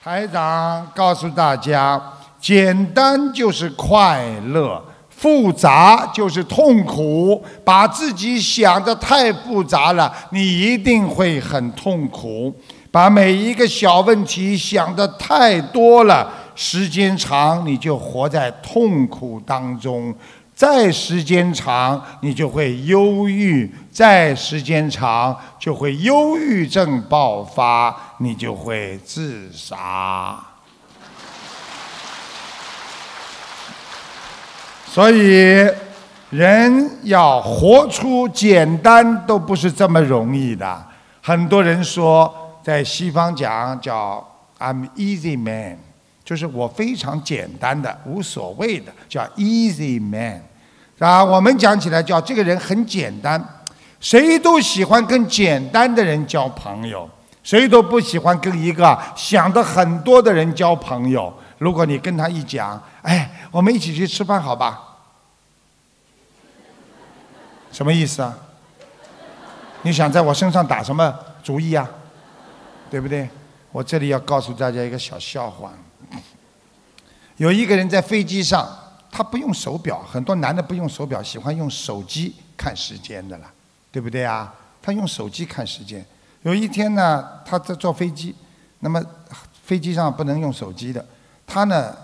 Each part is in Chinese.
台长告诉大家：简单就是快乐，复杂就是痛苦。把自己想的太复杂了，你一定会很痛苦；把每一个小问题想的太多了，时间长你就活在痛苦当中。再时间长，你就会忧郁；再时间长，就会忧郁症爆发，你就会自杀。所以，人要活出简单都不是这么容易的。很多人说，在西方讲叫 “I'm easy man”，就是我非常简单的、无所谓的，叫 “easy man”。啊，我们讲起来叫这个人很简单，谁都喜欢跟简单的人交朋友，谁都不喜欢跟一个想的很多的人交朋友。如果你跟他一讲，哎，我们一起去吃饭好吧？什么意思啊？你想在我身上打什么主意啊？对不对？我这里要告诉大家一个小笑话。有一个人在飞机上。他不用手表，很多男的不用手表，喜欢用手机看时间的了，对不对啊？他用手机看时间。有一天呢，他在坐飞机，那么飞机上不能用手机的，他呢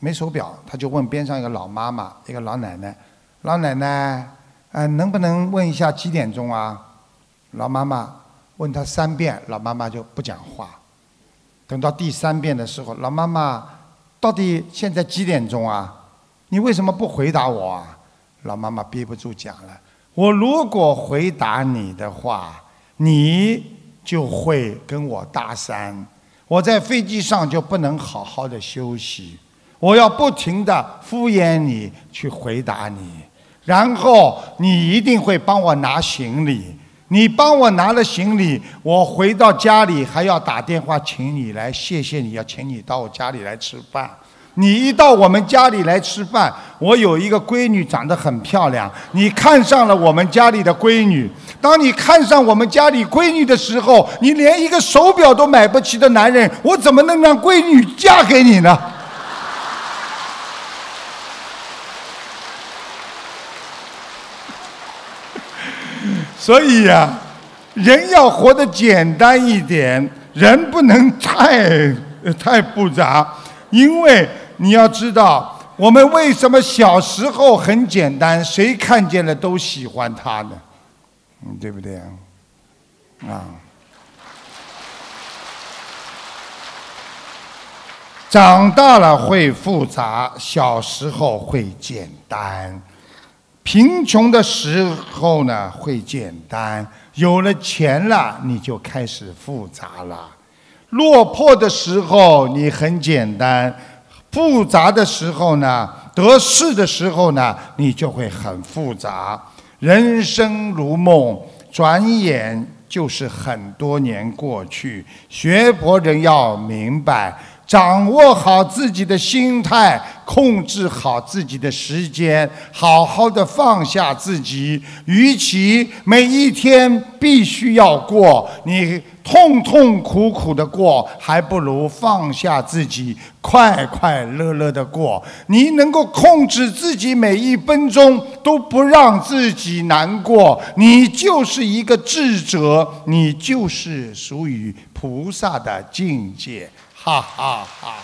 没手表，他就问边上一个老妈妈，一个老奶奶，老奶奶，呃，能不能问一下几点钟啊？老妈妈问他三遍，老妈妈就不讲话。等到第三遍的时候，老妈妈，到底现在几点钟啊？你为什么不回答我啊？老妈妈憋不住讲了：“我如果回答你的话，你就会跟我搭讪，我在飞机上就不能好好的休息。我要不停的敷衍你去回答你，然后你一定会帮我拿行李。你帮我拿了行李，我回到家里还要打电话请你来，谢谢你要请你到我家里来吃饭。”你一到我们家里来吃饭，我有一个闺女长得很漂亮，你看上了我们家里的闺女。当你看上我们家里闺女的时候，你连一个手表都买不起的男人，我怎么能让闺女嫁给你呢？所以呀，人要活得简单一点，人不能太太复杂，因为。你要知道，我们为什么小时候很简单，谁看见了都喜欢他呢？嗯，对不对啊？啊，长大了会复杂，小时候会简单。贫穷的时候呢会简单，有了钱了你就开始复杂了。落魄的时候你很简单。复杂的时候呢，得势的时候呢，你就会很复杂。人生如梦，转眼就是很多年过去。学佛人要明白。掌握好自己的心态，控制好自己的时间，好好的放下自己。与其每一天必须要过，你痛痛苦苦的过，还不如放下自己，快快乐乐的过。你能够控制自己每一分钟都不让自己难过，你就是一个智者，你就是属于菩萨的境界。哈哈哈。